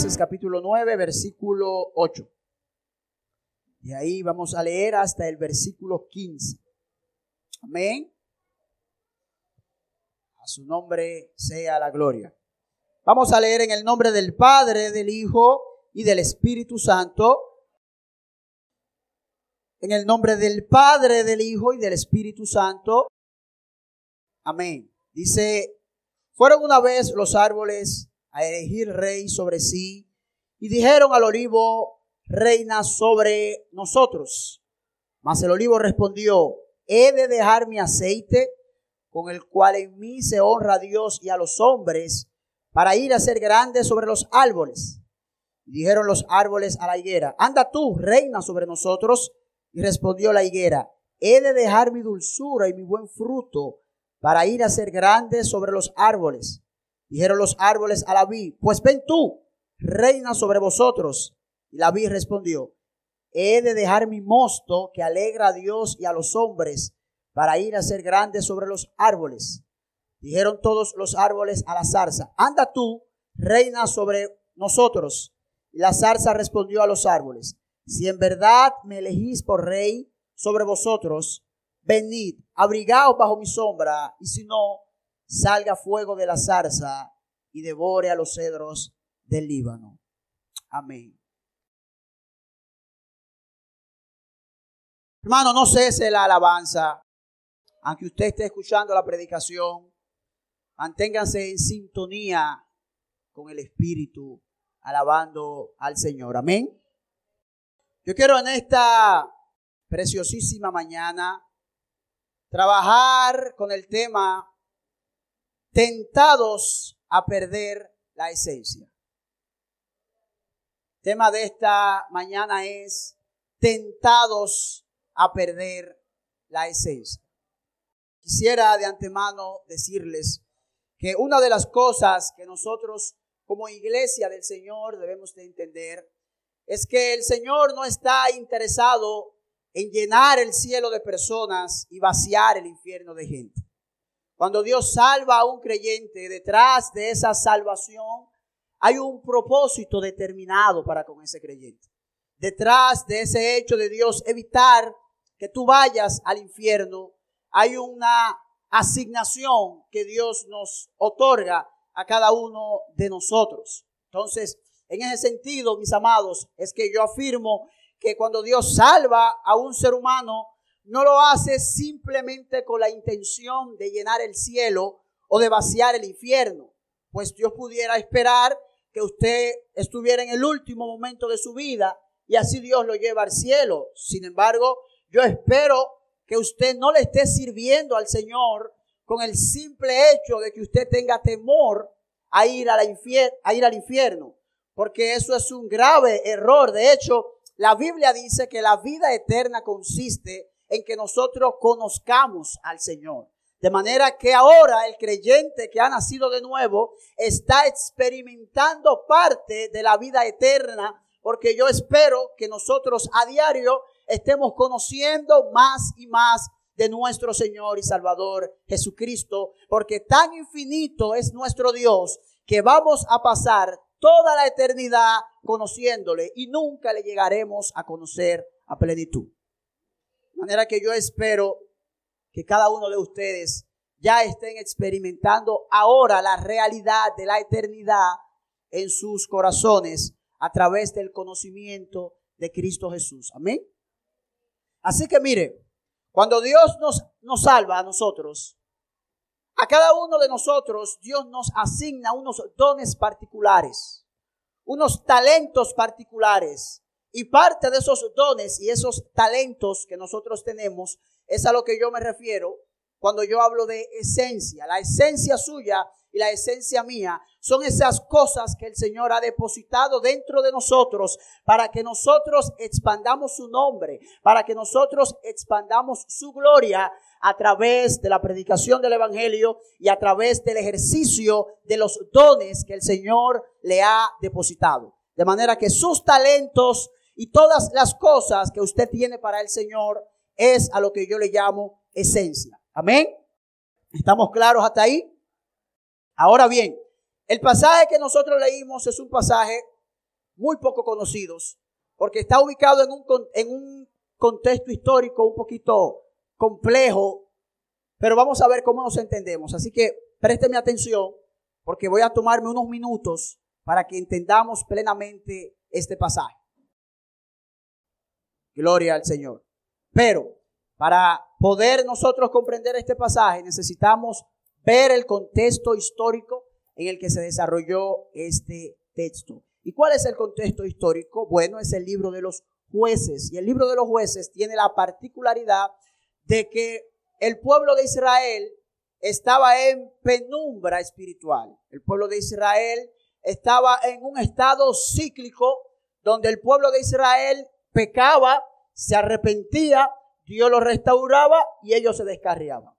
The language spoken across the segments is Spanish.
Capítulo 9, versículo 8. Y ahí vamos a leer hasta el versículo 15. Amén. A su nombre sea la gloria. Vamos a leer en el nombre del Padre, del Hijo y del Espíritu Santo. En el nombre del Padre, del Hijo y del Espíritu Santo. Amén. Dice, fueron una vez los árboles a elegir rey sobre sí y dijeron al olivo, reina sobre nosotros. Mas el olivo respondió, he de dejar mi aceite con el cual en mí se honra a Dios y a los hombres para ir a ser grande sobre los árboles. Y dijeron los árboles a la higuera, anda tú, reina sobre nosotros. Y respondió la higuera, he de dejar mi dulzura y mi buen fruto para ir a ser grande sobre los árboles. Dijeron los árboles a la vid, pues ven tú, reina sobre vosotros. Y la vid respondió, he de dejar mi mosto que alegra a Dios y a los hombres para ir a ser grande sobre los árboles. Dijeron todos los árboles a la zarza, anda tú, reina sobre nosotros. Y la zarza respondió a los árboles, si en verdad me elegís por rey sobre vosotros, venid, abrigaos bajo mi sombra, y si no, salga fuego de la zarza y devore a los cedros del Líbano. Amén. Hermano, no cese la alabanza. Aunque usted esté escuchando la predicación, manténganse en sintonía con el Espíritu, alabando al Señor. Amén. Yo quiero en esta preciosísima mañana trabajar con el tema tentados a perder la esencia. El tema de esta mañana es tentados a perder la esencia. Quisiera de antemano decirles que una de las cosas que nosotros como iglesia del Señor debemos de entender es que el Señor no está interesado en llenar el cielo de personas y vaciar el infierno de gente. Cuando Dios salva a un creyente, detrás de esa salvación hay un propósito determinado para con ese creyente. Detrás de ese hecho de Dios evitar que tú vayas al infierno, hay una asignación que Dios nos otorga a cada uno de nosotros. Entonces, en ese sentido, mis amados, es que yo afirmo que cuando Dios salva a un ser humano, no lo hace simplemente con la intención de llenar el cielo o de vaciar el infierno, pues Dios pudiera esperar que usted estuviera en el último momento de su vida y así Dios lo lleva al cielo. Sin embargo, yo espero que usted no le esté sirviendo al Señor con el simple hecho de que usted tenga temor a ir, a, a ir al infierno, porque eso es un grave error. De hecho, la Biblia dice que la vida eterna consiste en que nosotros conozcamos al Señor. De manera que ahora el creyente que ha nacido de nuevo está experimentando parte de la vida eterna, porque yo espero que nosotros a diario estemos conociendo más y más de nuestro Señor y Salvador Jesucristo, porque tan infinito es nuestro Dios que vamos a pasar toda la eternidad conociéndole y nunca le llegaremos a conocer a plenitud manera que yo espero que cada uno de ustedes ya estén experimentando ahora la realidad de la eternidad en sus corazones a través del conocimiento de Cristo Jesús. Amén. Así que mire, cuando Dios nos, nos salva a nosotros, a cada uno de nosotros Dios nos asigna unos dones particulares, unos talentos particulares y parte de esos dones y esos talentos que nosotros tenemos es a lo que yo me refiero cuando yo hablo de esencia. La esencia suya y la esencia mía son esas cosas que el Señor ha depositado dentro de nosotros para que nosotros expandamos su nombre, para que nosotros expandamos su gloria a través de la predicación del Evangelio y a través del ejercicio de los dones que el Señor le ha depositado. De manera que sus talentos y todas las cosas que usted tiene para el Señor es a lo que yo le llamo esencia. Amén. ¿Estamos claros hasta ahí? Ahora bien, el pasaje que nosotros leímos es un pasaje muy poco conocidos, porque está ubicado en un, en un contexto histórico un poquito complejo, pero vamos a ver cómo nos entendemos. Así que présteme atención, porque voy a tomarme unos minutos para que entendamos plenamente este pasaje. Gloria al Señor. Pero para poder nosotros comprender este pasaje necesitamos ver el contexto histórico en el que se desarrolló este texto. ¿Y cuál es el contexto histórico? Bueno, es el libro de los jueces. Y el libro de los jueces tiene la particularidad de que el pueblo de Israel estaba en penumbra espiritual. El pueblo de Israel estaba en un estado cíclico donde el pueblo de Israel pecaba, se arrepentía, Dios lo restauraba y ellos se descarriaban.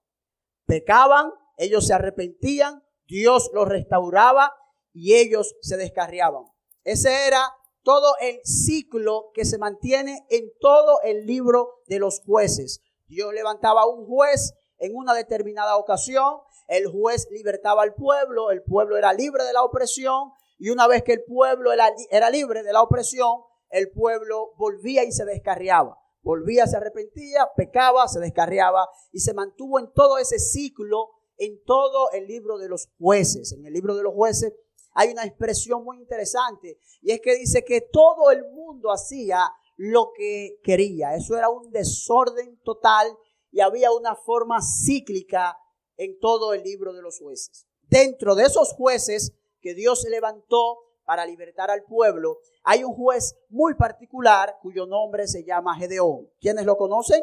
Pecaban, ellos se arrepentían, Dios los restauraba y ellos se descarriaban. Ese era todo el ciclo que se mantiene en todo el libro de los jueces. Dios levantaba un juez en una determinada ocasión, el juez libertaba al pueblo, el pueblo era libre de la opresión y una vez que el pueblo era libre de la opresión, el pueblo volvía y se descarriaba. Volvía, se arrepentía, pecaba, se descarriaba y se mantuvo en todo ese ciclo en todo el libro de los jueces. En el libro de los jueces hay una expresión muy interesante y es que dice que todo el mundo hacía lo que quería. Eso era un desorden total y había una forma cíclica en todo el libro de los jueces. Dentro de esos jueces que Dios levantó para libertar al pueblo, hay un juez muy particular cuyo nombre se llama Gedeón. ¿Quiénes lo conocen?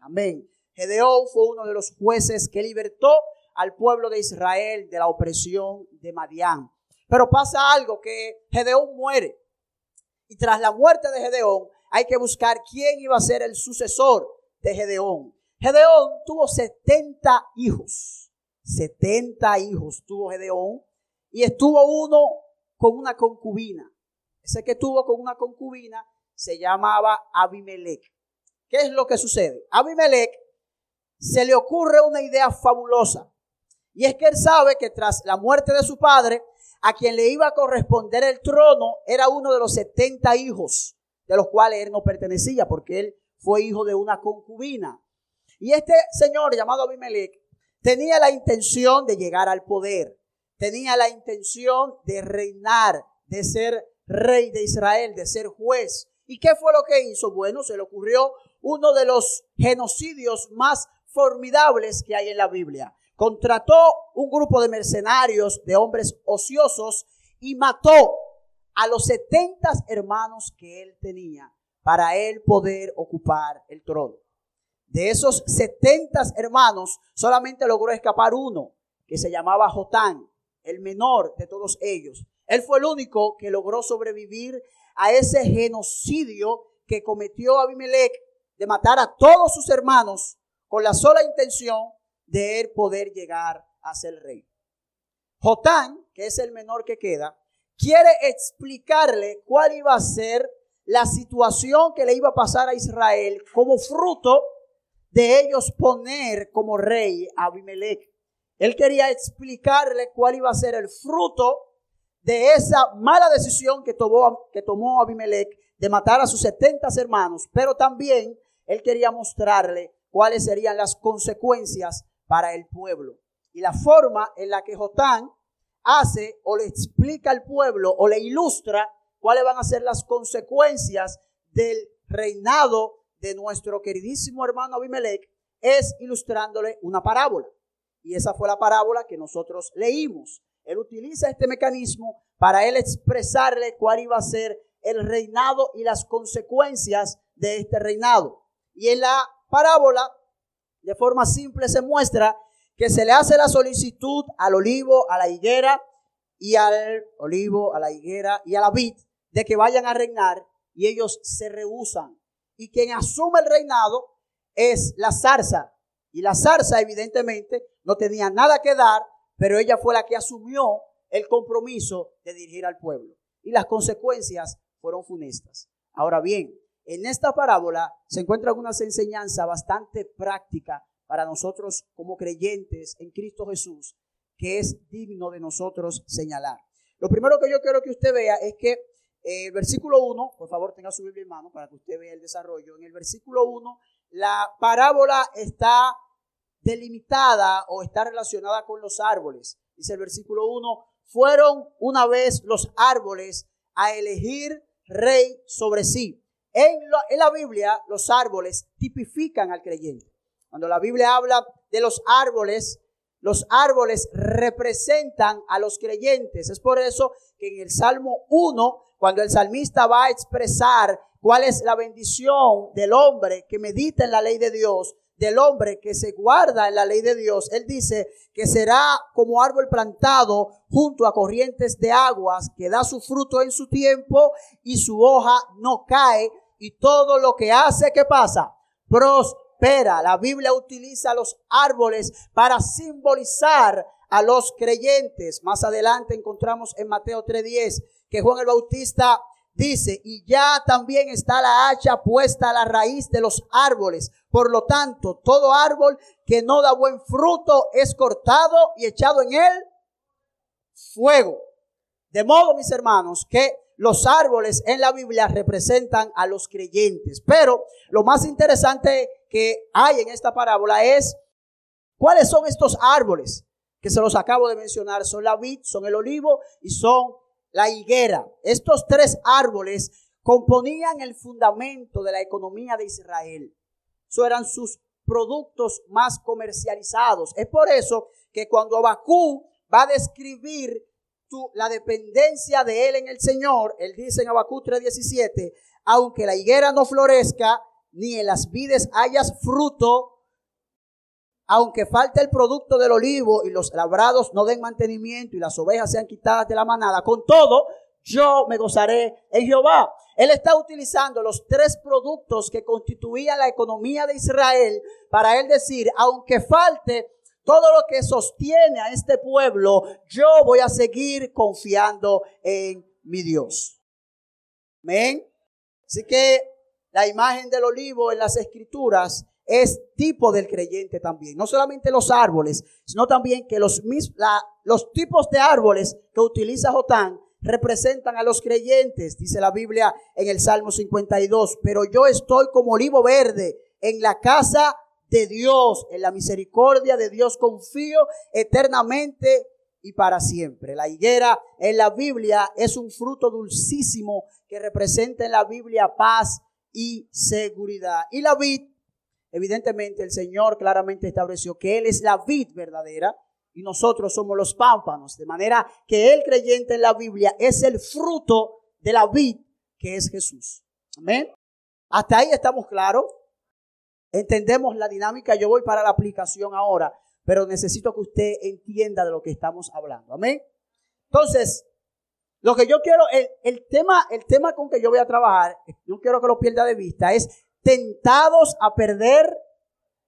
Amén. Gedeón fue uno de los jueces que libertó al pueblo de Israel de la opresión de Madián. Pero pasa algo que Gedeón muere. Y tras la muerte de Gedeón hay que buscar quién iba a ser el sucesor de Gedeón. Gedeón tuvo 70 hijos. 70 hijos tuvo Gedeón. Y estuvo uno con una concubina. Ese que tuvo con una concubina se llamaba Abimelech. ¿Qué es lo que sucede? Abimelech se le ocurre una idea fabulosa. Y es que él sabe que tras la muerte de su padre, a quien le iba a corresponder el trono era uno de los 70 hijos, de los cuales él no pertenecía, porque él fue hijo de una concubina. Y este señor llamado Abimelech tenía la intención de llegar al poder, tenía la intención de reinar, de ser rey de Israel, de ser juez. ¿Y qué fue lo que hizo? Bueno, se le ocurrió uno de los genocidios más formidables que hay en la Biblia contrató un grupo de mercenarios, de hombres ociosos, y mató a los 70 hermanos que él tenía para él poder ocupar el trono. De esos 70 hermanos, solamente logró escapar uno, que se llamaba Jotán, el menor de todos ellos. Él fue el único que logró sobrevivir a ese genocidio que cometió Abimelech de matar a todos sus hermanos con la sola intención de él poder llegar a ser rey. Jotán, que es el menor que queda, quiere explicarle cuál iba a ser la situación que le iba a pasar a Israel como fruto de ellos poner como rey a Abimelech. Él quería explicarle cuál iba a ser el fruto de esa mala decisión que tomó, Abimelech de matar a sus 70 hermanos, pero también él quería mostrarle cuáles serían las consecuencias para el pueblo. Y la forma en la que Jotán hace o le explica al pueblo o le ilustra cuáles van a ser las consecuencias del reinado de nuestro queridísimo hermano Abimelech es ilustrándole una parábola. Y esa fue la parábola que nosotros leímos. Él utiliza este mecanismo para él expresarle cuál iba a ser el reinado y las consecuencias de este reinado. Y en la parábola de forma simple se muestra que se le hace la solicitud al olivo, a la higuera y al olivo, a la higuera y a la vid de que vayan a reinar y ellos se rehusan. Y quien asume el reinado es la zarza. Y la zarza evidentemente no tenía nada que dar, pero ella fue la que asumió el compromiso de dirigir al pueblo. Y las consecuencias fueron funestas. Ahora bien, en esta parábola se encuentra una enseñanza bastante práctica para nosotros como creyentes en Cristo Jesús, que es digno de nosotros señalar. Lo primero que yo quiero que usted vea es que el versículo 1, por favor tenga su Biblia en mano para que usted vea el desarrollo. En el versículo 1, la parábola está delimitada o está relacionada con los árboles. Dice el versículo 1, fueron una vez los árboles a elegir rey sobre sí. En, la Biblia los árboles tipifican al creyente. Cuando la Biblia habla de los árboles, los árboles representan a los creyentes. Es por eso que en el Salmo 1, cuando el salmista va a expresar cuál es la bendición del hombre que medita en la ley de Dios, del hombre que se guarda en la ley de Dios, él dice que será como árbol plantado junto a corrientes de aguas, que da su fruto en su tiempo y su hoja no cae y todo lo que hace, ¿qué pasa? Prospera. La Biblia utiliza los árboles para simbolizar a los creyentes. Más adelante encontramos en Mateo 3:10 que Juan el Bautista Dice, y ya también está la hacha puesta a la raíz de los árboles. Por lo tanto, todo árbol que no da buen fruto es cortado y echado en él fuego. De modo, mis hermanos, que los árboles en la Biblia representan a los creyentes. Pero lo más interesante que hay en esta parábola es cuáles son estos árboles que se los acabo de mencionar. Son la vid, son el olivo y son la higuera. Estos tres árboles componían el fundamento de la economía de Israel. Eso eran sus productos más comercializados. Es por eso que cuando Abacú va a describir la dependencia de él en el Señor, él dice en Abacú 3:17, aunque la higuera no florezca, ni en las vides hayas fruto, aunque falte el producto del olivo y los labrados no den mantenimiento y las ovejas sean quitadas de la manada, con todo, yo me gozaré en Jehová. Él está utilizando los tres productos que constituían la economía de Israel para él decir, aunque falte todo lo que sostiene a este pueblo, yo voy a seguir confiando en mi Dios. Amén. Así que la imagen del olivo en las escrituras es tipo del creyente también. No solamente los árboles, sino también que los, los tipos de árboles que utiliza Jotán representan a los creyentes, dice la Biblia en el Salmo 52. Pero yo estoy como olivo verde en la casa de Dios, en la misericordia de Dios confío eternamente y para siempre. La higuera en la Biblia es un fruto dulcísimo que representa en la Biblia paz y seguridad. Y la vid Evidentemente el Señor claramente estableció que Él es la vid verdadera y nosotros somos los pámpanos. De manera que el creyente en la Biblia es el fruto de la vid que es Jesús. Amén. Hasta ahí estamos claros. Entendemos la dinámica. Yo voy para la aplicación ahora, pero necesito que usted entienda de lo que estamos hablando. Amén. Entonces, lo que yo quiero, el, el tema, el tema con que yo voy a trabajar, no quiero que lo pierda de vista, es tentados a perder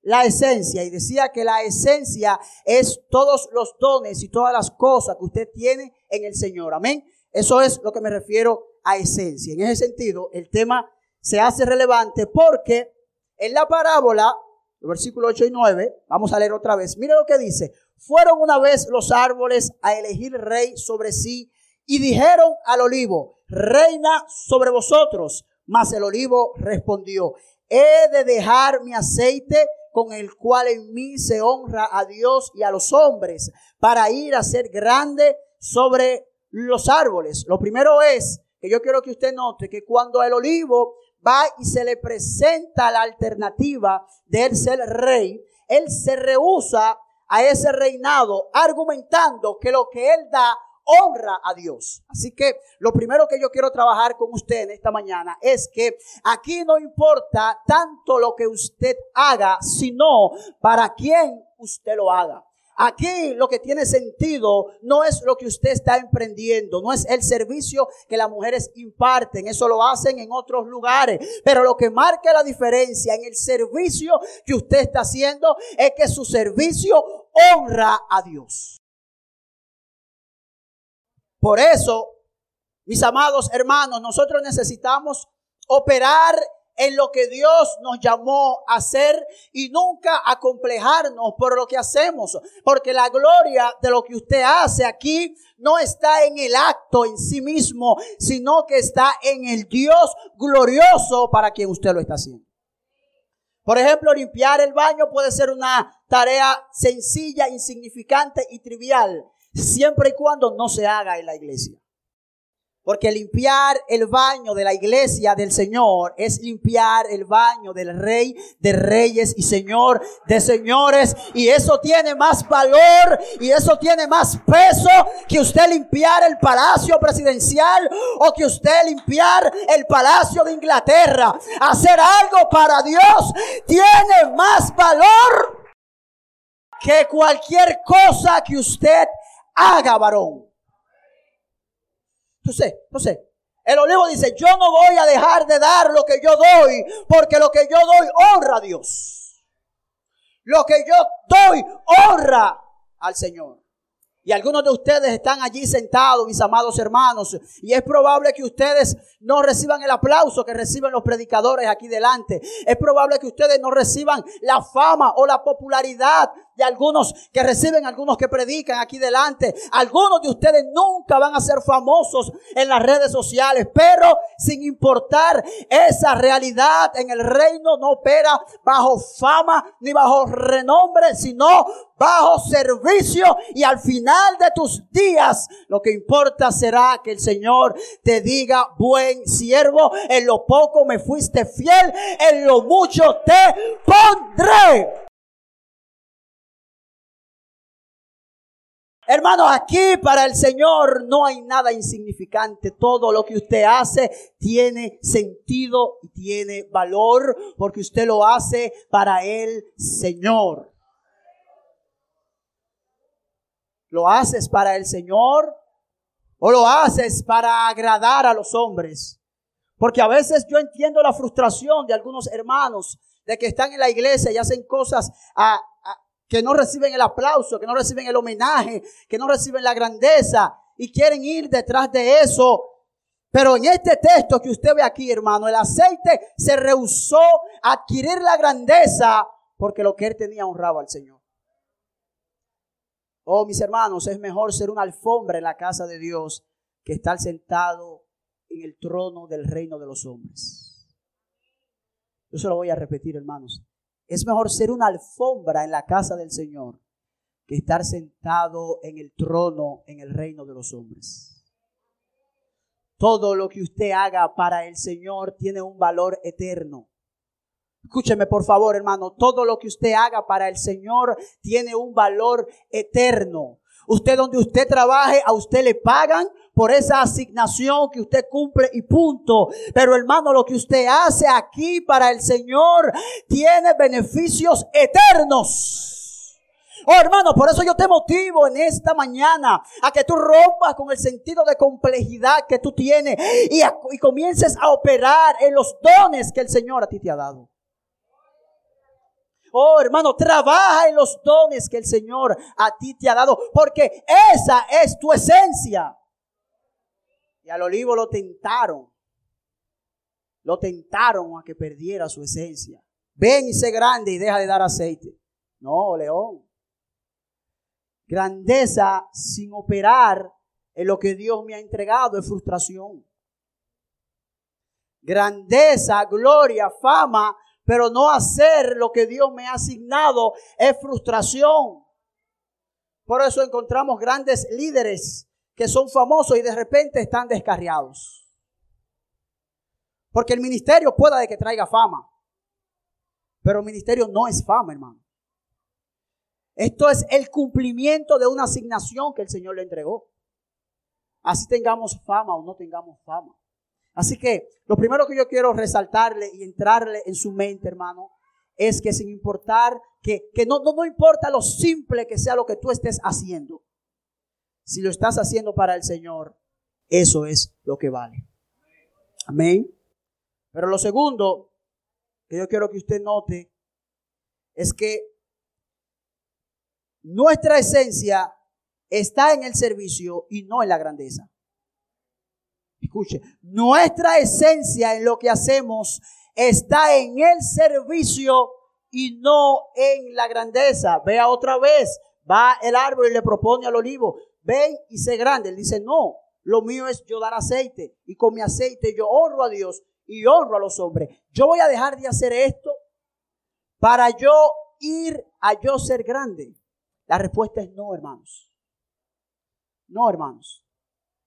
la esencia. Y decía que la esencia es todos los dones y todas las cosas que usted tiene en el Señor. Amén. Eso es lo que me refiero a esencia. En ese sentido, el tema se hace relevante porque en la parábola, versículo 8 y 9, vamos a leer otra vez. Mire lo que dice. Fueron una vez los árboles a elegir rey sobre sí y dijeron al olivo, reina sobre vosotros. Mas el olivo respondió, he de dejar mi aceite con el cual en mí se honra a Dios y a los hombres para ir a ser grande sobre los árboles. Lo primero es que yo quiero que usted note que cuando el olivo va y se le presenta la alternativa de él ser rey, él se rehúsa a ese reinado argumentando que lo que él da honra a Dios. Así que lo primero que yo quiero trabajar con usted en esta mañana es que aquí no importa tanto lo que usted haga, sino para quién usted lo haga. Aquí lo que tiene sentido no es lo que usted está emprendiendo, no es el servicio que las mujeres imparten, eso lo hacen en otros lugares, pero lo que marca la diferencia en el servicio que usted está haciendo es que su servicio honra a Dios. Por eso, mis amados hermanos, nosotros necesitamos operar en lo que Dios nos llamó a hacer y nunca acomplejarnos por lo que hacemos. Porque la gloria de lo que usted hace aquí no está en el acto en sí mismo, sino que está en el Dios glorioso para quien usted lo está haciendo. Por ejemplo, limpiar el baño puede ser una tarea sencilla, insignificante y trivial, siempre y cuando no se haga en la iglesia. Porque limpiar el baño de la iglesia del Señor es limpiar el baño del Rey de Reyes y Señor de Señores. Y eso tiene más valor y eso tiene más peso que usted limpiar el palacio presidencial o que usted limpiar el palacio de Inglaterra. Hacer algo para Dios tiene más valor que cualquier cosa que usted haga, varón. Entonces, entonces, el olivo dice, yo no voy a dejar de dar lo que yo doy, porque lo que yo doy honra a Dios. Lo que yo doy honra al Señor. Y algunos de ustedes están allí sentados, mis amados hermanos, y es probable que ustedes no reciban el aplauso que reciben los predicadores aquí delante. Es probable que ustedes no reciban la fama o la popularidad de algunos que reciben, algunos que predican aquí delante. Algunos de ustedes nunca van a ser famosos en las redes sociales, pero sin importar esa realidad en el reino no opera bajo fama ni bajo renombre, sino bajo servicio y al final de tus días lo que importa será que el Señor te diga, buen siervo, en lo poco me fuiste fiel, en lo mucho te pondré. Hermanos, aquí para el Señor no hay nada insignificante. Todo lo que usted hace tiene sentido y tiene valor porque usted lo hace para el Señor. ¿Lo haces para el Señor o lo haces para agradar a los hombres? Porque a veces yo entiendo la frustración de algunos hermanos de que están en la iglesia y hacen cosas a, que no reciben el aplauso, que no reciben el homenaje, que no reciben la grandeza y quieren ir detrás de eso. Pero en este texto que usted ve aquí, hermano, el aceite se rehusó a adquirir la grandeza porque lo que él tenía honraba al Señor. Oh, mis hermanos, es mejor ser una alfombra en la casa de Dios que estar sentado en el trono del reino de los hombres. Yo se lo voy a repetir, hermanos. Es mejor ser una alfombra en la casa del Señor que estar sentado en el trono en el reino de los hombres. Todo lo que usted haga para el Señor tiene un valor eterno. Escúcheme por favor, hermano, todo lo que usted haga para el Señor tiene un valor eterno. Usted donde usted trabaje, a usted le pagan por esa asignación que usted cumple y punto. Pero hermano, lo que usted hace aquí para el Señor tiene beneficios eternos. Oh hermano, por eso yo te motivo en esta mañana a que tú rompas con el sentido de complejidad que tú tienes y, comiences a operar en los dones que el Señor a ti te ha dado. Oh, hermano, trabaja en los dones que el Señor a ti te ha dado, porque esa es tu esencia. Y al olivo lo tentaron. Lo tentaron a que perdiera su esencia. Ven y sé grande y deja de dar aceite. No, león. Grandeza sin operar en lo que Dios me ha entregado es frustración. Grandeza, gloria, fama pero no hacer lo que Dios me ha asignado es frustración. Por eso encontramos grandes líderes que son famosos y de repente están descarriados. Porque el ministerio pueda de que traiga fama, pero el ministerio no es fama, hermano. Esto es el cumplimiento de una asignación que el Señor le entregó. Así tengamos fama o no tengamos fama. Así que lo primero que yo quiero resaltarle y entrarle en su mente, hermano, es que sin importar, que, no, no, no importa lo simple que sea lo que tú estés haciendo, si lo estás haciendo para el Señor, eso es lo que vale. Amén. Pero lo segundo que yo quiero que usted note es que nuestra esencia está en el servicio y no en la grandeza. Escuche, nuestra esencia en lo que hacemos está en el servicio y no en la grandeza. Vea otra vez, va el árbol y le propone al olivo, ven y sé grande. Él dice, no, lo mío es yo dar aceite y con mi aceite yo honro a Dios y honro a los hombres. Yo voy a dejar de hacer esto para yo ir a yo ser grande. La respuesta es no, hermanos. No, hermanos.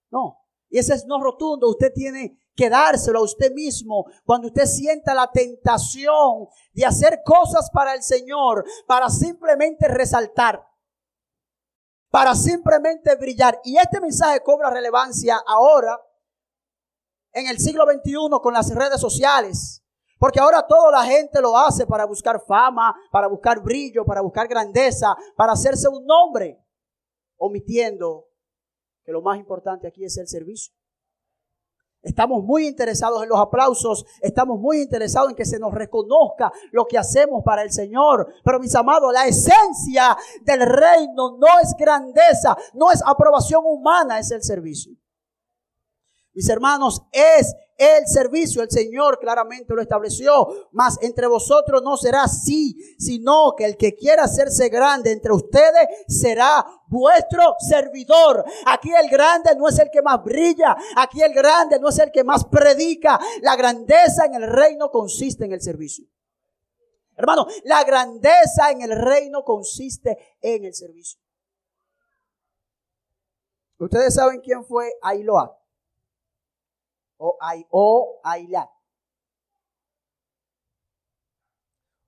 No. Y ese es no rotundo. Usted tiene que dárselo a usted mismo cuando usted sienta la tentación de hacer cosas para el Señor, para simplemente resaltar, para simplemente brillar. Y este mensaje cobra relevancia ahora, en el siglo XXI, con las redes sociales. Porque ahora toda la gente lo hace para buscar fama, para buscar brillo, para buscar grandeza, para hacerse un nombre, omitiendo que lo más importante aquí es el servicio. Estamos muy interesados en los aplausos, estamos muy interesados en que se nos reconozca lo que hacemos para el Señor. Pero mis amados, la esencia del reino no es grandeza, no es aprobación humana, es el servicio. Mis hermanos, es el servicio. El Señor claramente lo estableció. Mas entre vosotros no será así, sino que el que quiera hacerse grande entre ustedes será vuestro servidor. Aquí el grande no es el que más brilla. Aquí el grande no es el que más predica. La grandeza en el reino consiste en el servicio. Hermano, la grandeza en el reino consiste en el servicio. Ustedes saben quién fue Ailoa o, Ay, o Ayla.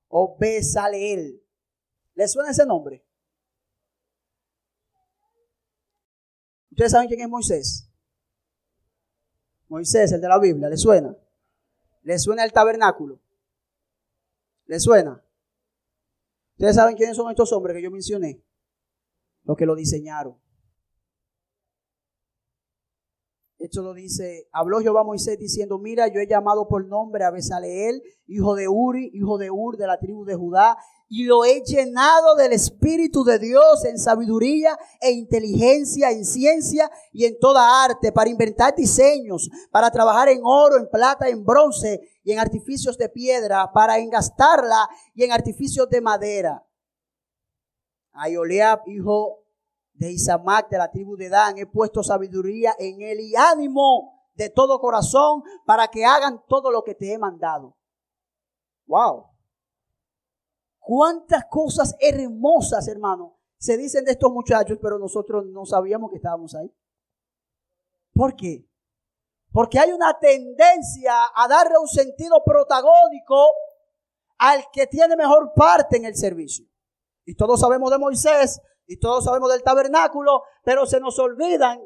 O Besaleel. ¿Le suena ese nombre? ¿Ustedes saben quién es Moisés? Moisés, el de la Biblia, ¿le suena? ¿Le suena el tabernáculo? ¿Le suena? ¿Ustedes saben quiénes son estos hombres que yo mencioné? Los que lo diseñaron. Esto lo dice, habló Jehová Moisés diciendo, mira, yo he llamado por nombre a Besaleel, hijo de Uri, hijo de Ur, de la tribu de Judá, y lo he llenado del Espíritu de Dios en sabiduría e inteligencia, en ciencia y en toda arte, para inventar diseños, para trabajar en oro, en plata, en bronce y en artificios de piedra, para engastarla y en artificios de madera. A hijo de Isamac, de la tribu de Dan, he puesto sabiduría en él y ánimo de todo corazón para que hagan todo lo que te he mandado. Wow. Cuántas cosas hermosas, hermano, se dicen de estos muchachos, pero nosotros no sabíamos que estábamos ahí. ¿Por qué? Porque hay una tendencia a darle un sentido protagónico al que tiene mejor parte en el servicio. Y todos sabemos de Moisés, y todos sabemos del tabernáculo, pero se nos olvidan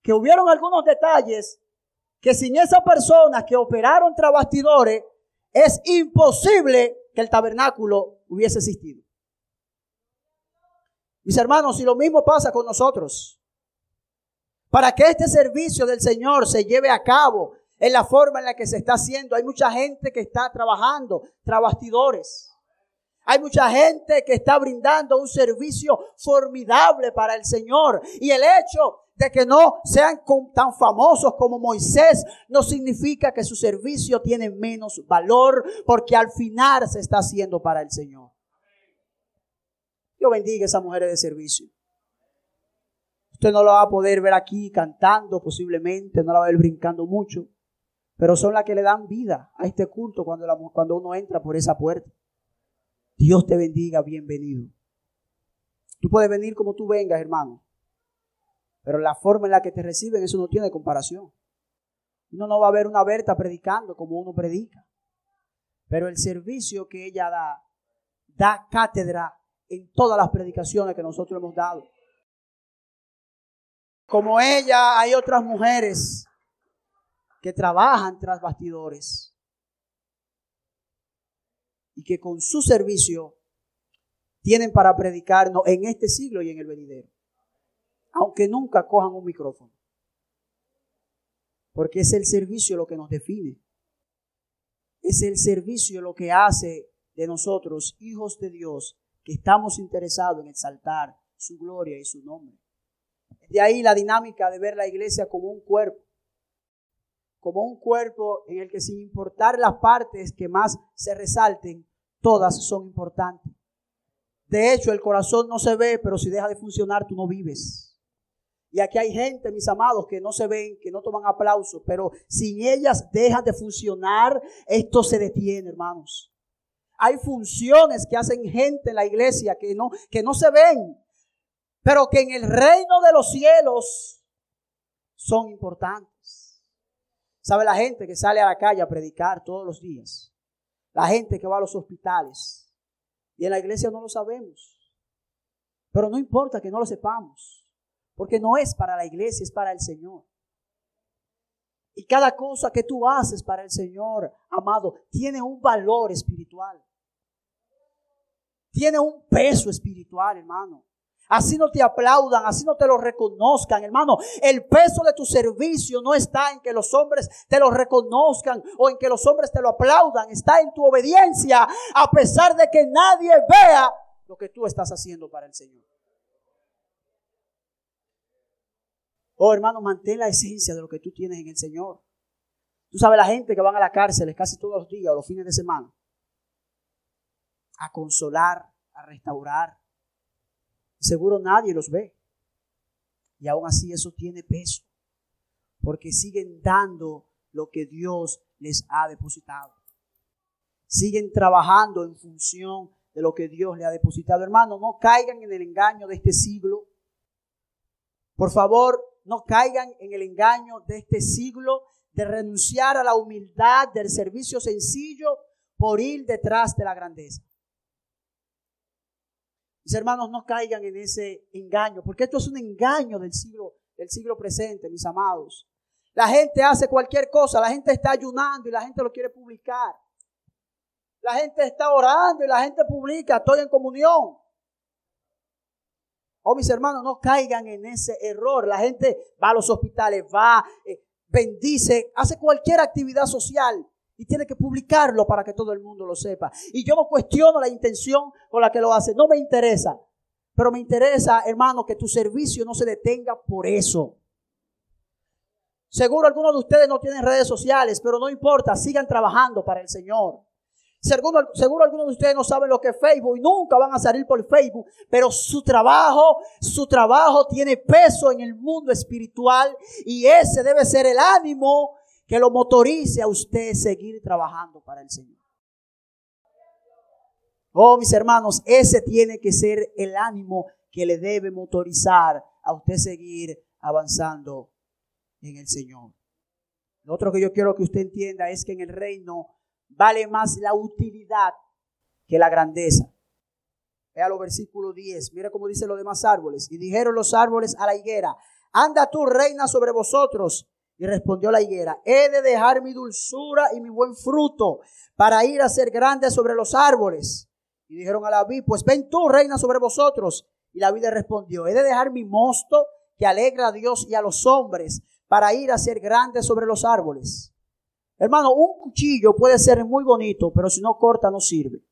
que hubieron algunos detalles que sin esas personas que operaron tras bastidores, es imposible que el tabernáculo hubiese existido. Mis hermanos, y lo mismo pasa con nosotros. Para que este servicio del Señor se lleve a cabo en la forma en la que se está haciendo, hay mucha gente que está trabajando tras bastidores. Hay mucha gente que está brindando un servicio formidable para el Señor. Y el hecho de que no sean tan famosos como Moisés no significa que su servicio tiene menos valor porque al final se está haciendo para el Señor. Dios bendiga a esas mujeres de servicio. Usted no lo va a poder ver aquí cantando posiblemente, no la va a ver brincando mucho, pero son las que le dan vida a este culto cuando, cuando uno entra por esa puerta. Dios te bendiga, bienvenido. Tú puedes venir como tú vengas, hermano. Pero la forma en la que te reciben, eso no tiene comparación. Uno no va a ver una Berta predicando como uno predica. Pero el servicio que ella da, da cátedra en todas las predicaciones que nosotros hemos dado. Como ella, hay otras mujeres que trabajan tras bastidores y que con su servicio tienen para predicarnos en este siglo y en el venidero. Aunque nunca cojan un micrófono. Porque es el servicio lo que nos define. Es el servicio lo que hace de nosotros, hijos de Dios, que estamos interesados en exaltar su gloria y su nombre. De ahí la dinámica de ver la iglesia como un cuerpo como un cuerpo en el que sin importar las partes que más se resalten, todas son importantes. De hecho, el corazón no se ve, pero si deja de funcionar, tú no vives. Y aquí hay gente, mis amados, que no se ven, que no toman aplausos, pero sin ellas dejan de funcionar, esto se detiene, hermanos. Hay funciones que hacen gente en la iglesia que no, que no se ven, pero que en el reino de los cielos son importantes. ¿Sabe la gente que sale a la calle a predicar todos los días? La gente que va a los hospitales. Y en la iglesia no lo sabemos. Pero no importa que no lo sepamos. Porque no es para la iglesia, es para el Señor. Y cada cosa que tú haces para el Señor, amado, tiene un valor espiritual. Tiene un peso espiritual, hermano. Así no te aplaudan, así no te lo reconozcan, hermano. El peso de tu servicio no está en que los hombres te lo reconozcan o en que los hombres te lo aplaudan. Está en tu obediencia, a pesar de que nadie vea lo que tú estás haciendo para el Señor. Oh, hermano, mantén la esencia de lo que tú tienes en el Señor. Tú sabes, la gente que van a la cárcel casi todos los días o los fines de semana a consolar, a restaurar, seguro nadie los ve. Y aún así eso tiene peso, porque siguen dando lo que Dios les ha depositado. Siguen trabajando en función de lo que Dios le ha depositado. Hermano, no caigan en el engaño de este siglo. Por favor, no caigan en el engaño de este siglo de renunciar a la humildad del servicio sencillo por ir detrás de la grandeza. Mis hermanos, no caigan en ese engaño, porque esto es un engaño del siglo, del siglo presente, mis amados. La gente hace cualquier cosa, la gente está ayunando y la gente lo quiere publicar. La gente está orando y la gente publica, estoy en comunión. Oh, mis hermanos, no caigan en ese error. La gente va a los hospitales, va, eh, bendice, hace cualquier actividad social y tiene que publicarlo para que todo el mundo lo sepa. Y yo no cuestiono la intención con la que lo hace, no me interesa. Pero me interesa, hermano, que tu servicio no se detenga por eso. Seguro algunos de ustedes no tienen redes sociales, pero no importa, sigan trabajando para el Señor. Seguro, seguro algunos de ustedes no saben lo que es Facebook y nunca van a salir por Facebook, pero su trabajo, su trabajo tiene peso en el mundo espiritual y ese debe ser el ánimo que lo motorice a usted seguir trabajando para el Señor. Oh, mis hermanos, ese tiene que ser el ánimo que le debe motorizar a usted seguir avanzando en el Señor. Lo otro que yo quiero que usted entienda es que en el reino vale más la utilidad que la grandeza. Vea los versículo 10. Mira cómo dice los demás árboles. Y dijeron los árboles a la higuera, anda tú reina sobre vosotros. Y respondió la higuera, he de dejar mi dulzura y mi buen fruto para ir a ser grande sobre los árboles. Y dijeron a la vid, pues ven tú, reina, sobre vosotros. Y la vid respondió, he de dejar mi mosto que alegra a Dios y a los hombres para ir a ser grande sobre los árboles. Hermano, un cuchillo puede ser muy bonito, pero si no corta no sirve.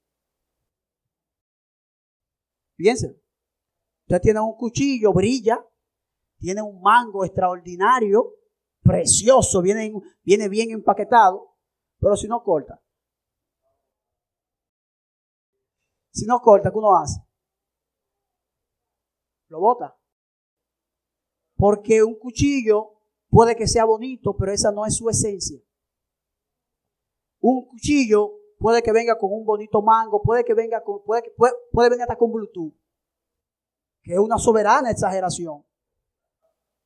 Piensen, usted tiene un cuchillo, brilla, tiene un mango extraordinario, precioso, viene, viene bien empaquetado, pero si no corta. Si no corta, ¿qué uno hace? Lo bota. Porque un cuchillo puede que sea bonito, pero esa no es su esencia. Un cuchillo puede que venga con un bonito mango, puede que venga con, puede, puede, puede venir hasta con Bluetooth, que es una soberana exageración.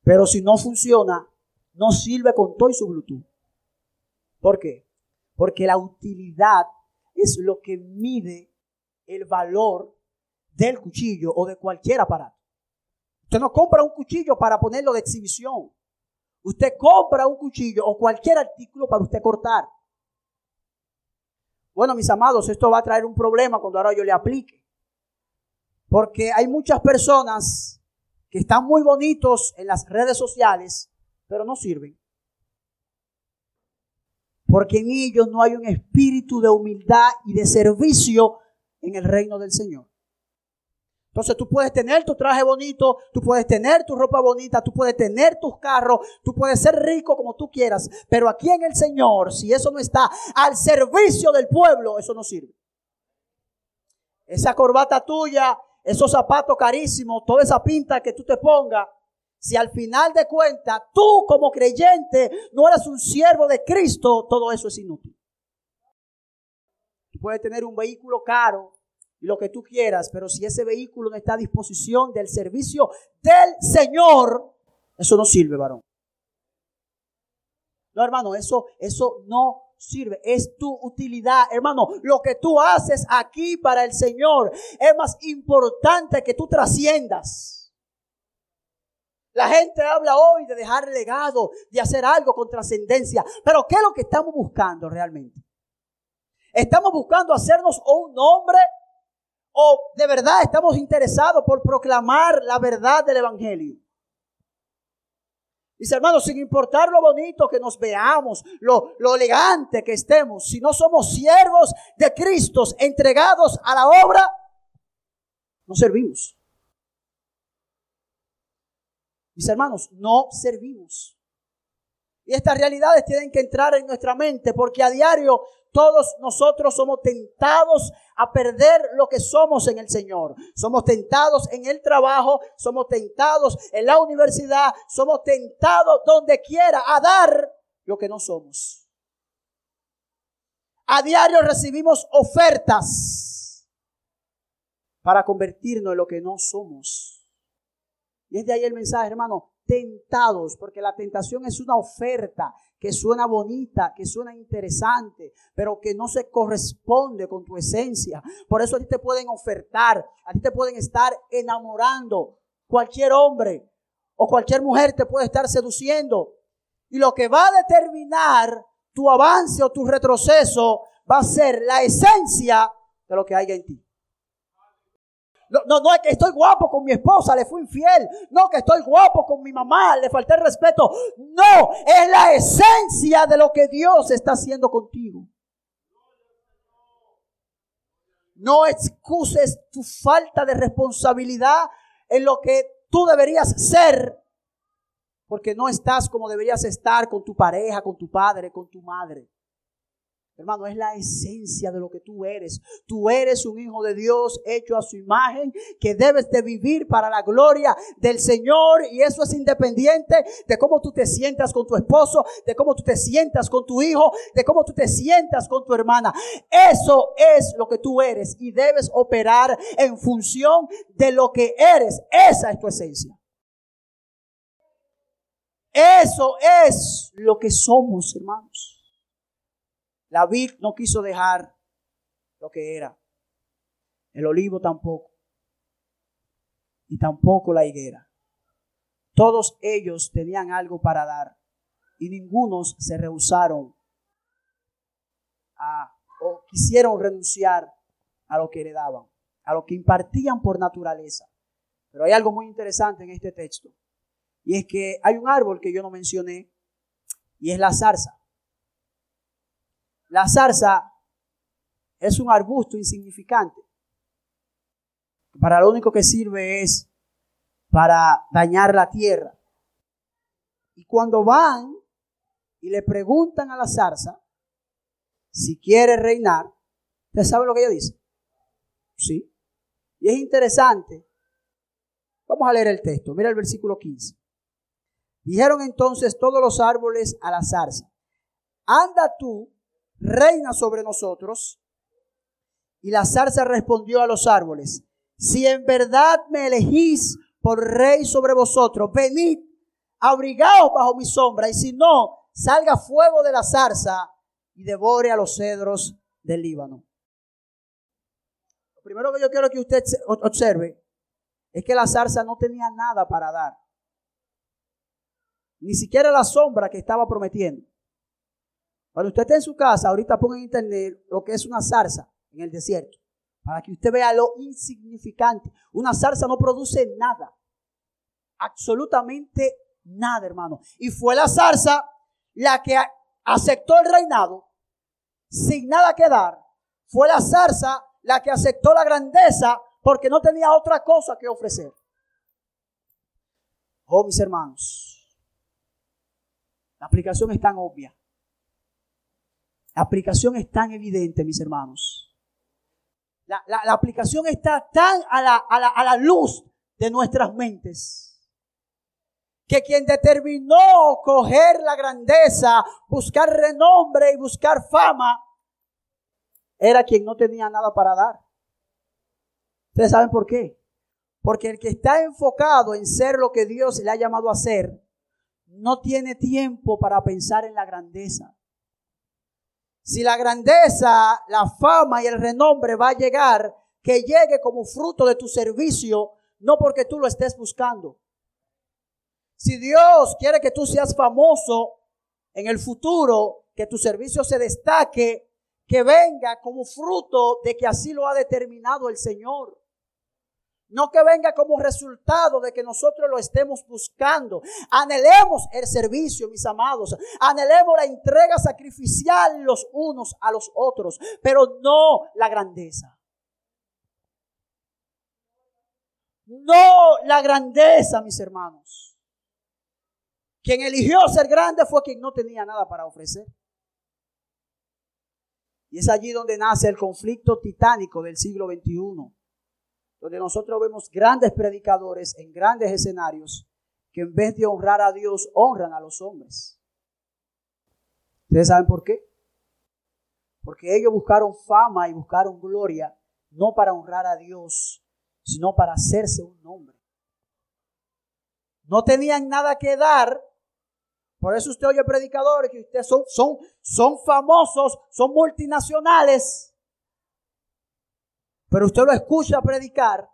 Pero si no funciona, no sirve con todo y su Bluetooth. ¿Por qué? Porque la utilidad es lo que mide el valor del cuchillo o de cualquier aparato. Usted no compra un cuchillo para ponerlo de exhibición. Usted compra un cuchillo o cualquier artículo para usted cortar. Bueno, mis amados, esto va a traer un problema cuando ahora yo le aplique. Porque hay muchas personas que están muy bonitos en las redes sociales, pero no sirven. Porque en ellos no hay un espíritu de humildad y de servicio en el reino del Señor. Entonces tú puedes tener tu traje bonito, tú puedes tener tu ropa bonita, tú puedes tener tus carros, tú puedes ser rico como tú quieras, pero aquí en el Señor, si eso no está al servicio del pueblo, eso no sirve. Esa corbata tuya, esos zapatos carísimos, toda esa pinta que tú te pongas, si al final de cuentas tú como creyente no eres un siervo de Cristo, todo eso es inútil. Tú puedes tener un vehículo caro y lo que tú quieras, pero si ese vehículo no está a disposición del servicio del Señor, eso no sirve, varón. No, hermano, eso, eso no sirve, es tu utilidad. Hermano, lo que tú haces aquí para el Señor es más importante que tú trasciendas. La gente habla hoy de dejar legado, de hacer algo con trascendencia. Pero ¿qué es lo que estamos buscando realmente? ¿Estamos buscando hacernos un nombre? ¿O de verdad estamos interesados por proclamar la verdad del Evangelio? Dice hermanos, sin importar lo bonito que nos veamos, lo, lo elegante que estemos, si no somos siervos de Cristo entregados a la obra, no servimos. Mis hermanos, no servimos. Y estas realidades tienen que entrar en nuestra mente porque a diario todos nosotros somos tentados a perder lo que somos en el Señor. Somos tentados en el trabajo, somos tentados en la universidad, somos tentados donde quiera a dar lo que no somos. A diario recibimos ofertas para convertirnos en lo que no somos. Y es de ahí el mensaje, hermano, tentados, porque la tentación es una oferta que suena bonita, que suena interesante, pero que no se corresponde con tu esencia. Por eso a ti te pueden ofertar, a ti te pueden estar enamorando. Cualquier hombre o cualquier mujer te puede estar seduciendo. Y lo que va a determinar tu avance o tu retroceso va a ser la esencia de lo que hay en ti. No, no, no es que estoy guapo con mi esposa, le fui infiel. No, que estoy guapo con mi mamá, le falté el respeto. No, es la esencia de lo que Dios está haciendo contigo. No excuses tu falta de responsabilidad en lo que tú deberías ser, porque no estás como deberías estar con tu pareja, con tu padre, con tu madre. Hermano, es la esencia de lo que tú eres. Tú eres un hijo de Dios hecho a su imagen que debes de vivir para la gloria del Señor y eso es independiente de cómo tú te sientas con tu esposo, de cómo tú te sientas con tu hijo, de cómo tú te sientas con tu hermana. Eso es lo que tú eres y debes operar en función de lo que eres. Esa es tu esencia. Eso es lo que somos, hermanos. La vid no quiso dejar lo que era. El olivo tampoco. Y tampoco la higuera. Todos ellos tenían algo para dar. Y ningunos se rehusaron a, o quisieron renunciar a lo que le daban, a lo que impartían por naturaleza. Pero hay algo muy interesante en este texto. Y es que hay un árbol que yo no mencioné, y es la zarza. La zarza es un arbusto insignificante. Para lo único que sirve es para dañar la tierra. Y cuando van y le preguntan a la zarza si quiere reinar, ¿usted sabe lo que ella dice? Sí. Y es interesante. Vamos a leer el texto. Mira el versículo 15. Dijeron entonces todos los árboles a la zarza, anda tú reina sobre nosotros. Y la zarza respondió a los árboles, si en verdad me elegís por rey sobre vosotros, venid, abrigaos bajo mi sombra, y si no, salga fuego de la zarza y devore a los cedros del Líbano. Lo primero que yo quiero que usted observe es que la zarza no tenía nada para dar, ni siquiera la sombra que estaba prometiendo. Cuando usted esté en su casa, ahorita ponga en internet lo que es una zarza en el desierto, para que usted vea lo insignificante. Una zarza no produce nada, absolutamente nada, hermano. Y fue la zarza la que aceptó el reinado sin nada que dar. Fue la zarza la que aceptó la grandeza porque no tenía otra cosa que ofrecer. Oh, mis hermanos, la aplicación es tan obvia. La aplicación es tan evidente, mis hermanos. La, aplicación está tan a la, a la luz de nuestras mentes que quien determinó coger la grandeza, buscar renombre y buscar fama, era quien no tenía nada para dar. ¿Ustedes saben por qué? Porque el que está enfocado en ser lo que Dios le ha llamado a ser, no tiene tiempo para pensar en la grandeza. Si la grandeza, la fama y el renombre va a llegar, que llegue como fruto de tu servicio, no porque tú lo estés buscando. Si Dios quiere que tú seas famoso en el futuro, que tu servicio se destaque, que venga como fruto de que así lo ha determinado el Señor. No que venga como resultado de que nosotros lo estemos buscando. Anhelemos el servicio, mis amados. Anhelemos la entrega sacrificial los unos a los otros, pero no la grandeza. No la grandeza, mis hermanos. Quien eligió ser grande fue quien no tenía nada para ofrecer. Y es allí donde nace el conflicto titánico del siglo XXI, donde nosotros vemos grandes predicadores en grandes escenarios que en vez de honrar a Dios, honran a los hombres. ¿Ustedes saben por qué? Porque ellos buscaron fama y buscaron gloria, no para honrar a Dios, sino para hacerse un nombre. No tenían nada que dar, por eso usted oye predicadores que ustedes son, son, son famosos, son multinacionales. Pero usted lo escucha predicar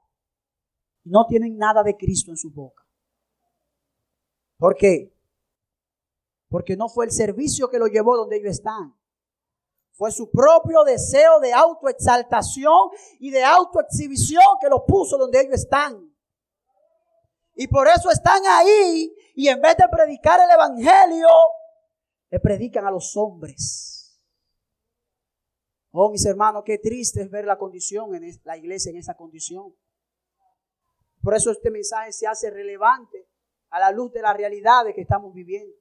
y no tienen nada de Cristo en su boca. ¿Por qué? Porque no fue el servicio que lo llevó donde ellos están. Fue su propio deseo de autoexaltación y de autoexhibición que lo puso donde ellos están. Y por eso están ahí y en vez de predicar el Evangelio, le predican a los hombres. Oh, mis hermanos, qué triste es ver la condición en la iglesia en esa condición. Por eso este mensaje se hace relevante a la luz de la realidad de que estamos viviendo.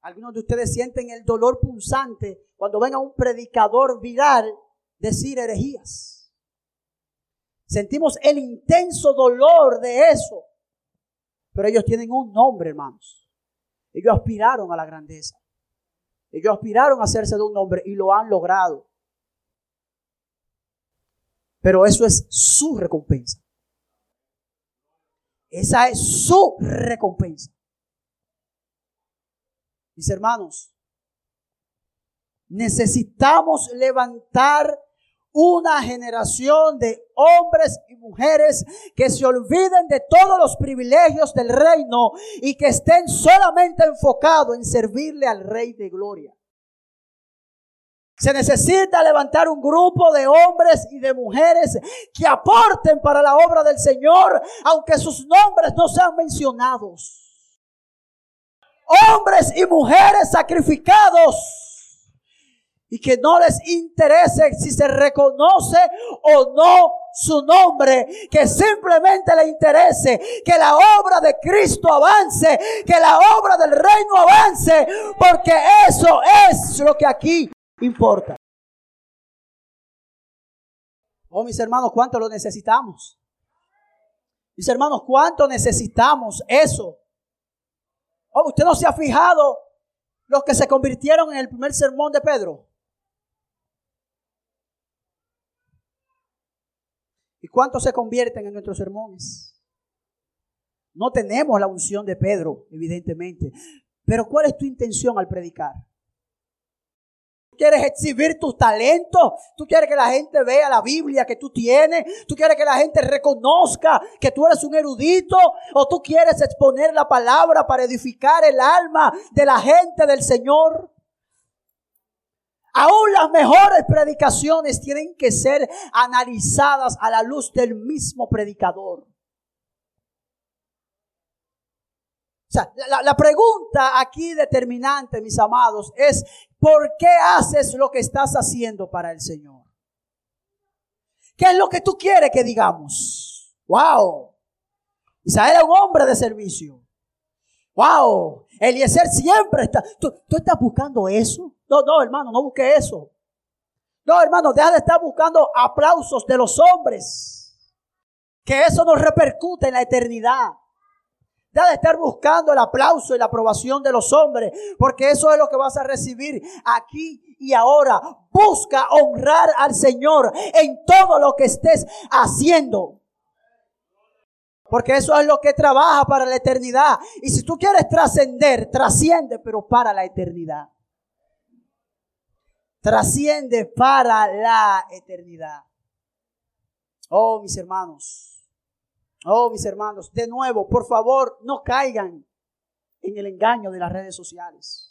Algunos de ustedes sienten el dolor punzante cuando ven a un predicador viral decir herejías. Sentimos el intenso dolor de eso. Pero ellos tienen un nombre, hermanos. Ellos aspiraron a la grandeza. Ellos aspiraron a hacerse de un nombre y lo han logrado. Pero eso es su recompensa. Esa es su recompensa. Mis hermanos, necesitamos levantar una generación de hombres y mujeres que se olviden de todos los privilegios del reino y que estén solamente enfocados en servirle al Rey de Gloria. Se necesita levantar un grupo de hombres y de mujeres que aporten para la obra del Señor, aunque sus nombres no sean mencionados. Hombres y mujeres sacrificados y que no les interese si se reconoce o no su nombre, que simplemente le interese que la obra de Cristo avance, que la obra del reino avance, porque eso es lo que aquí importa. Oh, mis hermanos, ¿cuánto lo necesitamos? Mis hermanos, ¿cuánto necesitamos eso? Oh, usted no se ha fijado los que se convirtieron en el primer sermón de Pedro. ¿Y cuántos se convierten en nuestros sermones? No tenemos la unción de Pedro, evidentemente. Pero ¿cuál es tu intención al predicar? ¿Tú quieres exhibir tus talentos? ¿Tú quieres que la gente vea la Biblia que tú tienes? ¿Tú quieres que la gente reconozca que tú eres un erudito? ¿O tú quieres exponer la palabra para edificar el alma de la gente del Señor? Aún las mejores predicaciones tienen que ser analizadas a la luz del mismo predicador. O sea, la, pregunta aquí determinante, mis amados, es ¿por qué haces lo que estás haciendo para el Señor? ¿Qué es lo que tú quieres que digamos? ¡Wow! Isaías era un hombre de servicio. ¡Wow! Eliezer siempre está. ¿Tú, ¿Tú, estás buscando eso? No, no, hermano, no busque eso. No, hermano, deja de estar buscando aplausos de los hombres. Que eso nos repercute en la eternidad. Deja de estar buscando el aplauso y la aprobación de los hombres, porque eso es lo que vas a recibir aquí y ahora. Busca honrar al Señor en todo lo que estés haciendo. Porque eso es lo que trabaja para la eternidad. Y si tú quieres trascender, trasciende, pero para la eternidad. Trasciende para la eternidad. Oh, mis hermanos. Oh, mis hermanos, de nuevo, por favor, no caigan en el engaño de las redes sociales.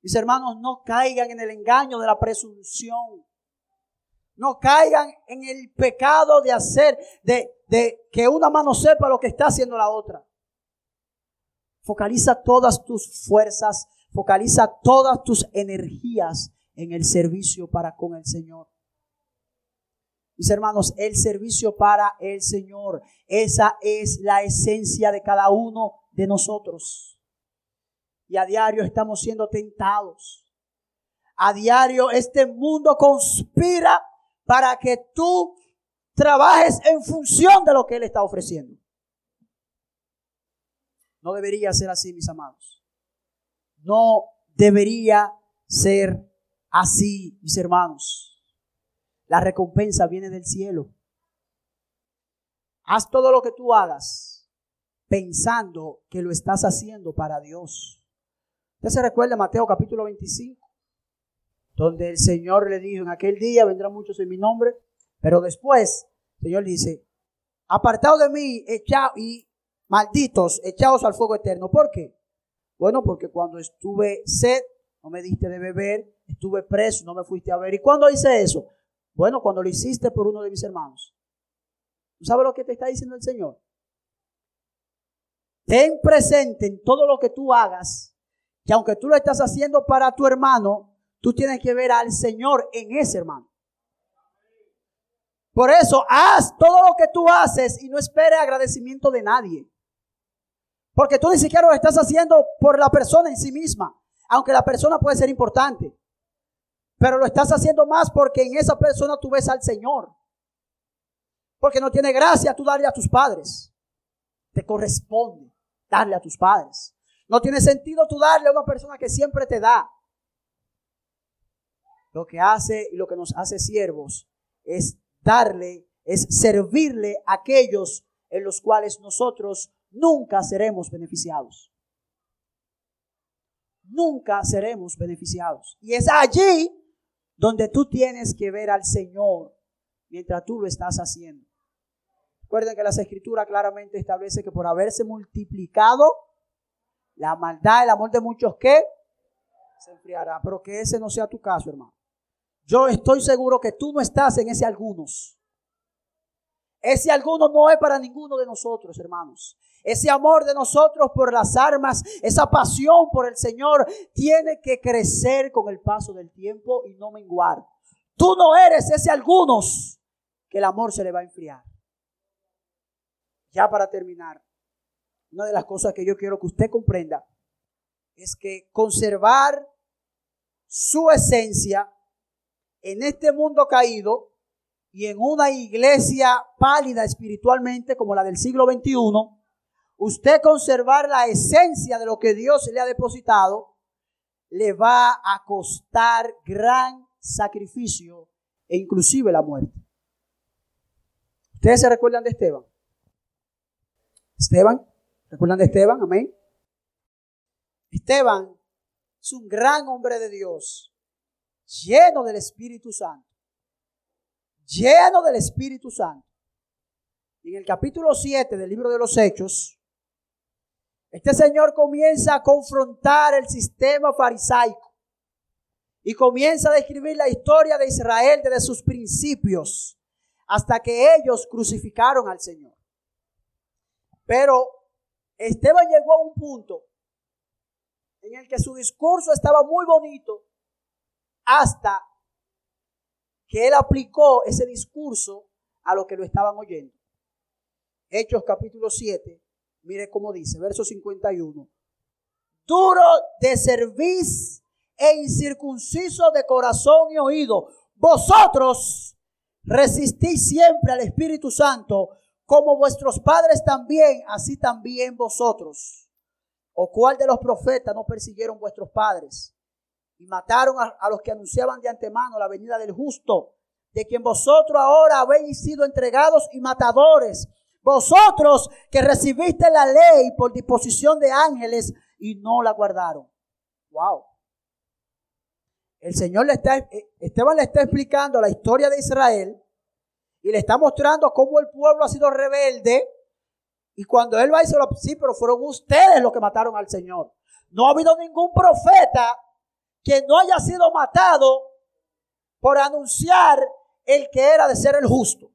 Mis hermanos, no caigan en el engaño de la presunción. No caigan en el pecado de hacer, de, de que una mano sepa lo que está haciendo la otra. Focaliza todas tus fuerzas, focaliza todas tus energías en el servicio para con el Señor. Mis hermanos, el servicio para el Señor, esa es la esencia de cada uno de nosotros. Y a diario estamos siendo tentados. A diario este mundo conspira para que tú trabajes en función de lo que Él está ofreciendo. No debería ser así, mis amados. No debería ser así, mis hermanos. La recompensa viene del cielo. Haz todo lo que tú hagas pensando que lo estás haciendo para Dios. Usted se recuerda Mateo capítulo 25, donde el Señor le dijo, en aquel día vendrán muchos en mi nombre, pero después el Señor dice, apartados de mí echaos y malditos, echados al fuego eterno. ¿Por qué? Bueno, porque cuando estuve sed, no me diste de beber, estuve preso, no me fuiste a ver. ¿Y cuándo hice eso? Bueno, cuando lo hiciste por uno de mis hermanos. ¿Tú sabes lo que te está diciendo el Señor? Ten presente en todo lo que tú hagas, que aunque tú lo estás haciendo para tu hermano, tú tienes que ver al Señor en ese hermano. Por eso, haz todo lo que tú haces y no esperes agradecimiento de nadie. Porque tú ni siquiera lo estás haciendo por la persona en sí misma, aunque la persona puede ser importante. Pero lo estás haciendo más porque en esa persona tú ves al Señor. Porque no tiene gracia tú darle a tus padres. Te corresponde darle a tus padres. No tiene sentido tú darle a una persona que siempre te da. Lo que hace y lo que nos hace siervos es darle, es servirle a aquellos en los cuales nosotros nunca seremos beneficiados. Nunca seremos beneficiados. Y es allí donde tú tienes que ver al Señor mientras tú lo estás haciendo. Recuerden que las escrituras claramente establece que por haberse multiplicado la maldad, el amor de muchos que se enfriará, pero que ese no sea tu caso, hermano. Yo estoy seguro que tú no estás en ese algunos. Ese alguno no es para ninguno de nosotros, hermanos. Ese amor de nosotros por las armas, esa pasión por el Señor, tiene que crecer con el paso del tiempo y no menguar. Tú no eres ese algunos que el amor se le va a enfriar. Ya para terminar, una de las cosas que yo quiero que usted comprenda es que conservar su esencia en este mundo caído y en una iglesia pálida espiritualmente como la del siglo XXI, usted conservar la esencia de lo que Dios le ha depositado, le va a costar gran sacrificio e inclusive la muerte. ¿Ustedes se recuerdan de Esteban? Esteban, ¿recuerdan de Esteban? Amén. Esteban es un gran hombre de Dios, lleno del Espíritu Santo. Lleno del Espíritu Santo. en el capítulo 7 del libro de los Hechos, este señor comienza a confrontar el sistema farisaico y comienza a describir la historia de Israel desde sus principios hasta que ellos crucificaron al Señor. Pero Esteban llegó a un punto en el que su discurso estaba muy bonito hasta que él aplicó ese discurso a los que lo estaban oyendo. Hechos capítulo 7, mire cómo dice, verso 51. Duro de cerviz e incircunciso de corazón y oído, vosotros resistís siempre al Espíritu Santo, como vuestros padres también, así también vosotros. ¿O cuál de los profetas no persiguieron vuestros padres? Y mataron a, los que anunciaban de antemano la venida del justo, de quien vosotros ahora habéis sido entregados y matadores. Vosotros que recibiste la ley por disposición de ángeles y no la guardaron. Wow. El Señor le está, eh, Esteban le está explicando la historia de Israel y le está mostrando cómo el pueblo ha sido rebelde. Y cuando él va y se lo, sí, pero fueron ustedes los que mataron al Señor. No ha habido ningún profeta que no haya sido matado por anunciar el que era de ser el justo.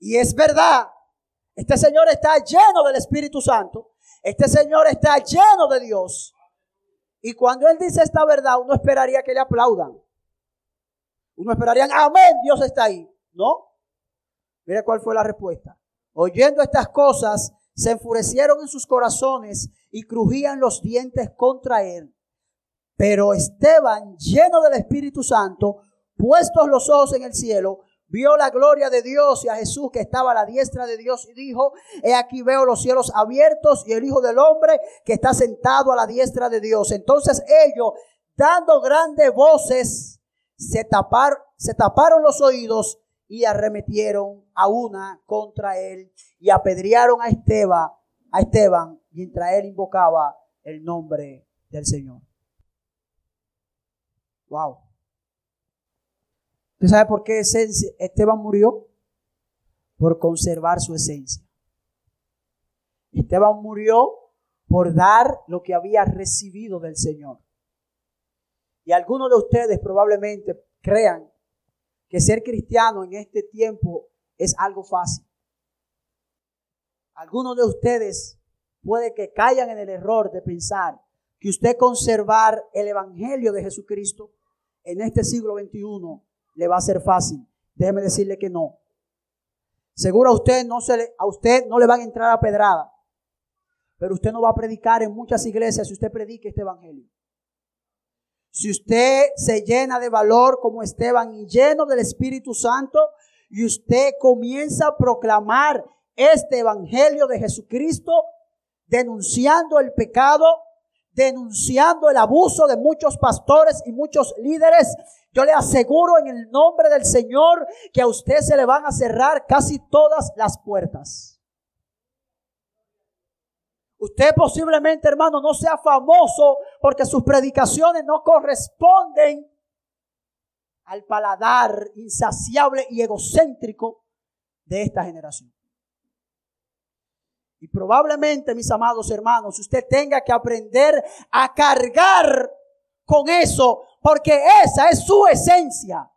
Y es verdad, este Señor está lleno del Espíritu Santo. Este Señor está lleno de Dios. Y cuando Él dice esta verdad, uno esperaría que le aplaudan. Uno esperaría, amén, Dios está ahí. ¿No? Mire cuál fue la respuesta. Oyendo estas cosas, se enfurecieron en sus corazones y crujían los dientes contra Él. Pero Esteban, lleno del Espíritu Santo, puestos los ojos en el cielo, vio la gloria de Dios y a Jesús que estaba a la diestra de Dios y dijo, he aquí veo los cielos abiertos y el Hijo del Hombre que está sentado a la diestra de Dios. Entonces ellos, dando grandes voces, se taparon, se taparon los oídos y arremetieron a una contra él y apedrearon a Esteban, a Esteban mientras él invocaba el nombre del Señor. Wow. ¿Usted sabe por qué Esteban murió? Por conservar su esencia. Esteban murió por dar lo que había recibido del Señor. Y algunos de ustedes probablemente crean que ser cristiano en este tiempo es algo fácil. Algunos de ustedes puede que caigan en el error de pensar que usted conservar el Evangelio de Jesucristo en este siglo XXI le va a ser fácil. Déjeme decirle que no. Seguro a usted no se le, a usted no le van a entrar a pedrada. Pero usted no va a predicar en muchas iglesias si usted predique este evangelio. Si usted se llena de valor como Esteban y lleno del Espíritu Santo y usted comienza a proclamar este evangelio de Jesucristo, denunciando el pecado, denunciando el abuso de muchos pastores y muchos líderes, yo le aseguro en el nombre del Señor que a usted se le van a cerrar casi todas las puertas. Usted posiblemente, hermano, no sea famoso porque sus predicaciones no corresponden al paladar insaciable y egocéntrico de esta generación. Y probablemente, mis amados hermanos, usted tenga que aprender a cargar con eso, porque esa es su esencia.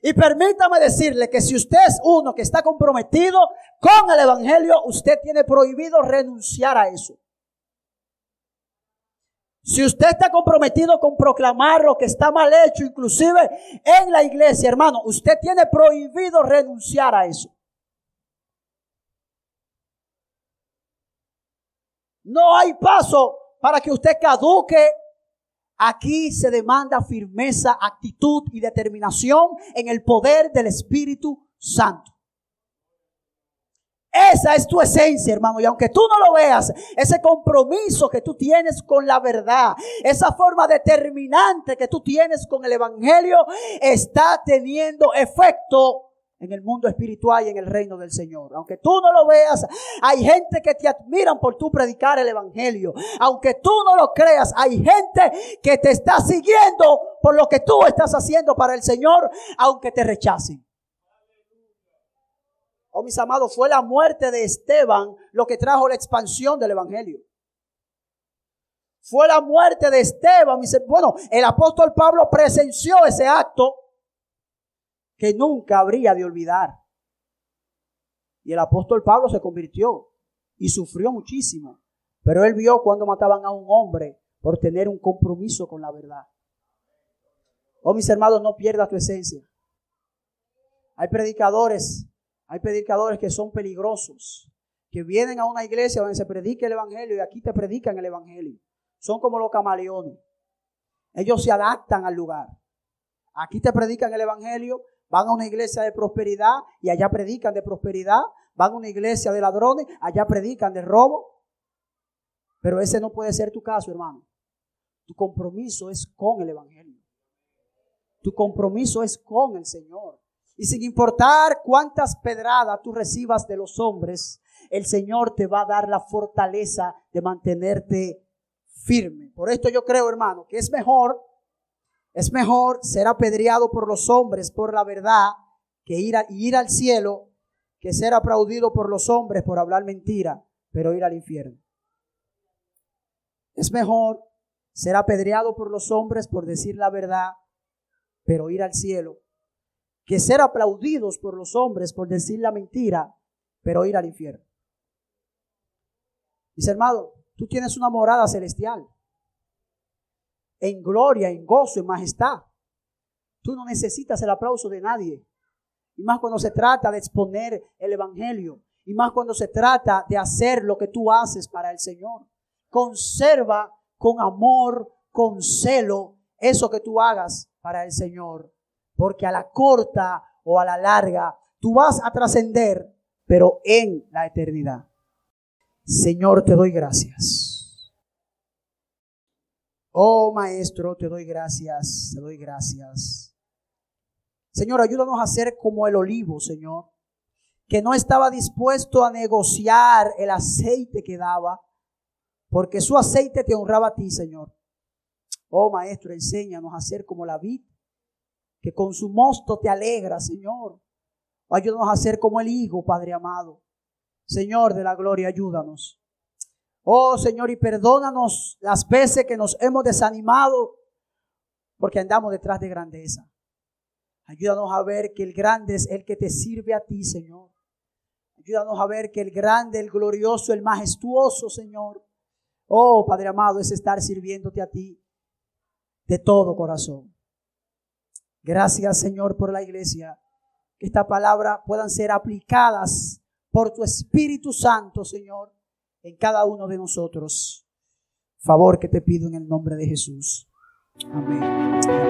Y permítame decirle que si usted es uno que está comprometido con el Evangelio, usted tiene prohibido renunciar a eso. Si usted está comprometido con proclamar lo que está mal hecho, inclusive en la iglesia, hermano, usted tiene prohibido renunciar a eso. No hay paso para que usted caduque. Aquí se demanda firmeza, actitud y determinación en el poder del Espíritu Santo. Esa es tu esencia, hermano. Y aunque tú no lo veas, ese compromiso que tú tienes con la verdad, esa forma determinante que tú tienes con el Evangelio, está teniendo efecto en el mundo espiritual y en el reino del Señor. Aunque tú no lo veas, hay gente que te admiran por tu predicar el Evangelio. Aunque tú no lo creas, hay gente que te está siguiendo por lo que tú estás haciendo para el Señor, aunque te rechacen. Oh, mis amados, fue la muerte de Esteban lo que trajo la expansión del Evangelio. Fue la muerte de Esteban. Bueno, el apóstol Pablo presenció ese acto que nunca habría de olvidar. Y el apóstol Pablo se convirtió y sufrió muchísimo. Pero él vio cuando mataban a un hombre por tener un compromiso con la verdad. Oh, mis hermanos, no pierdas tu esencia. Hay predicadores, hay predicadores que son peligrosos, que vienen a una iglesia donde se predica el evangelio y aquí te predican el evangelio. Son como los camaleones. Ellos se adaptan al lugar. Aquí te predican el evangelio, van a una iglesia de prosperidad y allá predican de prosperidad, van a una iglesia de ladrones, allá predican de robo. Pero ese no puede ser tu caso, hermano. Tu compromiso es con el evangelio. Tu compromiso es con el Señor. Y sin importar cuántas pedradas tú recibas de los hombres, el Señor te va a dar la fortaleza de mantenerte firme. Por esto yo creo, hermano, que es mejor, es mejor ser apedreado por los hombres por la verdad que ir, a, ir al cielo, que ser aplaudido por los hombres por hablar mentira, pero ir al infierno. Es mejor ser apedreado por los hombres por decir la verdad, pero ir al cielo, que ser aplaudidos por los hombres por decir la mentira, pero ir al infierno. Dice hermano, tú tienes una morada celestial, en gloria, en gozo, en majestad. Tú no necesitas el aplauso de nadie. Y más cuando se trata de exponer el Evangelio. Y más cuando se trata de hacer lo que tú haces para el Señor. Conserva con amor, con celo, eso que tú hagas para el Señor porque a la corta o a la larga tú vas a trascender, pero en la eternidad. Señor, te doy gracias. Oh Maestro, te doy gracias, te doy gracias. Señor, ayúdanos a ser como el olivo, Señor, que no estaba dispuesto a negociar el aceite que daba, porque su aceite te honraba a ti, Señor. Oh Maestro, enséñanos a ser como la vid que con su mosto te alegra, Señor. Ayúdanos a ser como el Hijo, Padre amado. Señor de la gloria, ayúdanos. Oh Señor, y perdónanos las veces que nos hemos desanimado porque andamos detrás de grandeza. Ayúdanos a ver que el grande es el que te sirve a ti, Señor. Ayúdanos a ver que el grande, el glorioso, el majestuoso, Señor. Oh, Padre amado, es estar sirviéndote a ti de todo corazón. Gracias, Señor, por la iglesia. Que esta palabra puedan ser aplicadas por tu Espíritu Santo, Señor, en cada uno de nosotros. Favor que te pido en el nombre de Jesús. Amén.